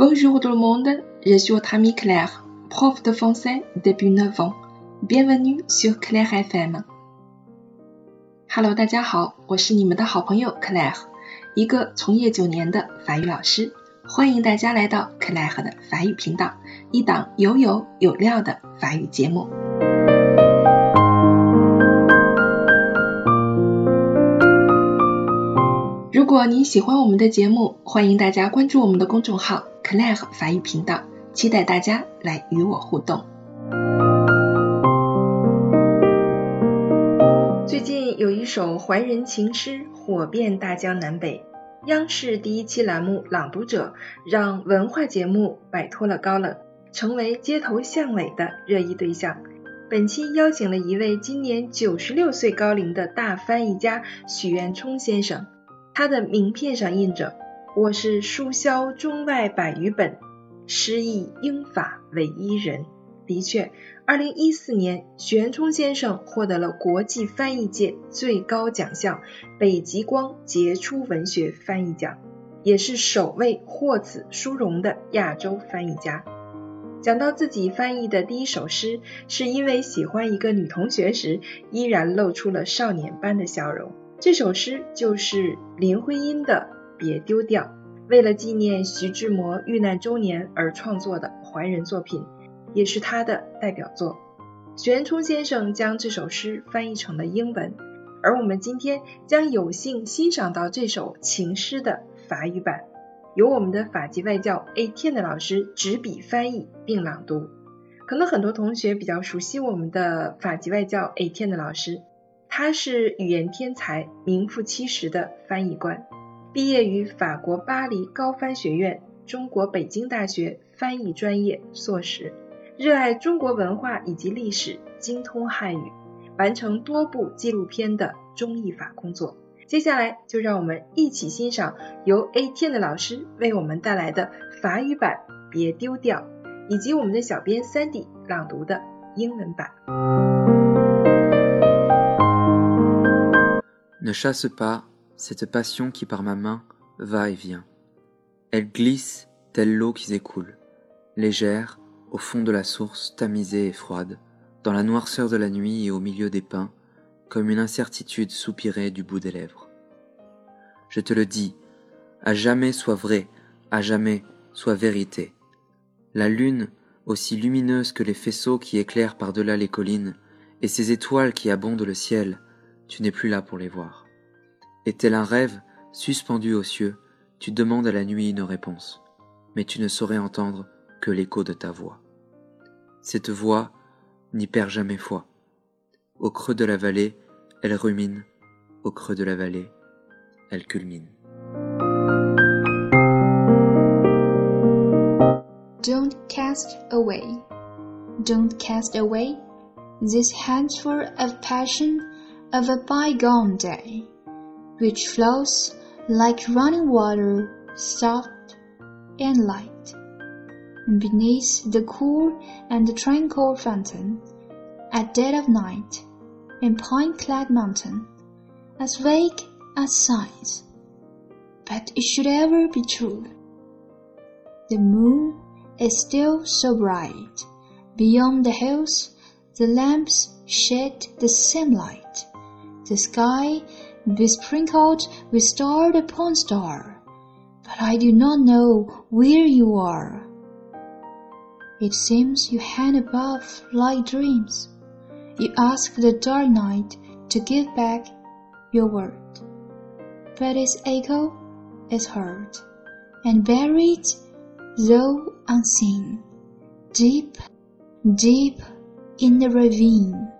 Bonjour tout le monde, je suis Tammy Claire, prof de français depuis 9 ans. Bienvenue sur Claire FM. Hello，大家好，我是你们的好朋友 Claire，一个从业九年的法语老师。欢迎大家来到 Claire 的法语频道，一档有有有料的法语节目。如果您喜欢我们的节目，欢迎大家关注我们的公众号 “Claire 法语频道”，期待大家来与我互动。最近有一首怀人情诗火遍大江南北，央视第一期栏目《朗读者》让文化节目摆脱了高冷，成为街头巷尾的热议对象。本期邀请了一位今年九十六岁高龄的大翻译家许渊冲先生。他的名片上印着“我是书销中外百余本，诗意英法唯一人”。的确，二零一四年，许渊冲先生获得了国际翻译界最高奖项——北极光杰出文学翻译奖，也是首位获此殊荣的亚洲翻译家。讲到自己翻译的第一首诗，是因为喜欢一个女同学时，依然露出了少年般的笑容。这首诗就是林徽因的《别丢掉》，为了纪念徐志摩遇难周年而创作的怀人作品，也是他的代表作。许渊冲先生将这首诗翻译成了英文，而我们今天将有幸欣赏到这首情诗的法语版，由我们的法籍外教 A t n 的老师执笔翻译并朗读。可能很多同学比较熟悉我们的法籍外教 A t n 的老师。他是语言天才、名副其实的翻译官，毕业于法国巴黎高翻学院、中国北京大学翻译专业硕士，热爱中国文化以及历史，精通汉语，完成多部纪录片的中译法工作。接下来就让我们一起欣赏由 A t n 的老师为我们带来的法语版《别丢掉》，以及我们的小编 Sandy 朗读的英文版。Ne chasse pas cette passion qui par ma main va et vient. Elle glisse telle l'eau qui s'écoule, légère, au fond de la source, tamisée et froide, dans la noirceur de la nuit et au milieu des pins, comme une incertitude soupirée du bout des lèvres. Je te le dis, à jamais sois vrai, à jamais sois vérité. La lune, aussi lumineuse que les faisceaux qui éclairent par-delà les collines, et ces étoiles qui abondent le ciel, tu n'es plus là pour les voir. Et tel un rêve, suspendu aux cieux, tu demandes à la nuit une réponse, mais tu ne saurais entendre que l'écho de ta voix. Cette voix n'y perd jamais foi. Au creux de la vallée, elle rumine, au creux de la vallée, elle culmine. Don't cast away, don't cast away this handful of passion of a bygone day, which flows like running water, soft and light, beneath the cool and tranquil fountain, at dead of night, in pine-clad mountain, as vague as signs. But it should ever be true. The moon is still so bright. Beyond the hills, the lamps shed the same light the sky besprinkled with star upon star, but I do not know where you are. It seems you hang above like dreams. You ask the dark night to give back your word, but its echo is heard and buried, though unseen, deep, deep in the ravine.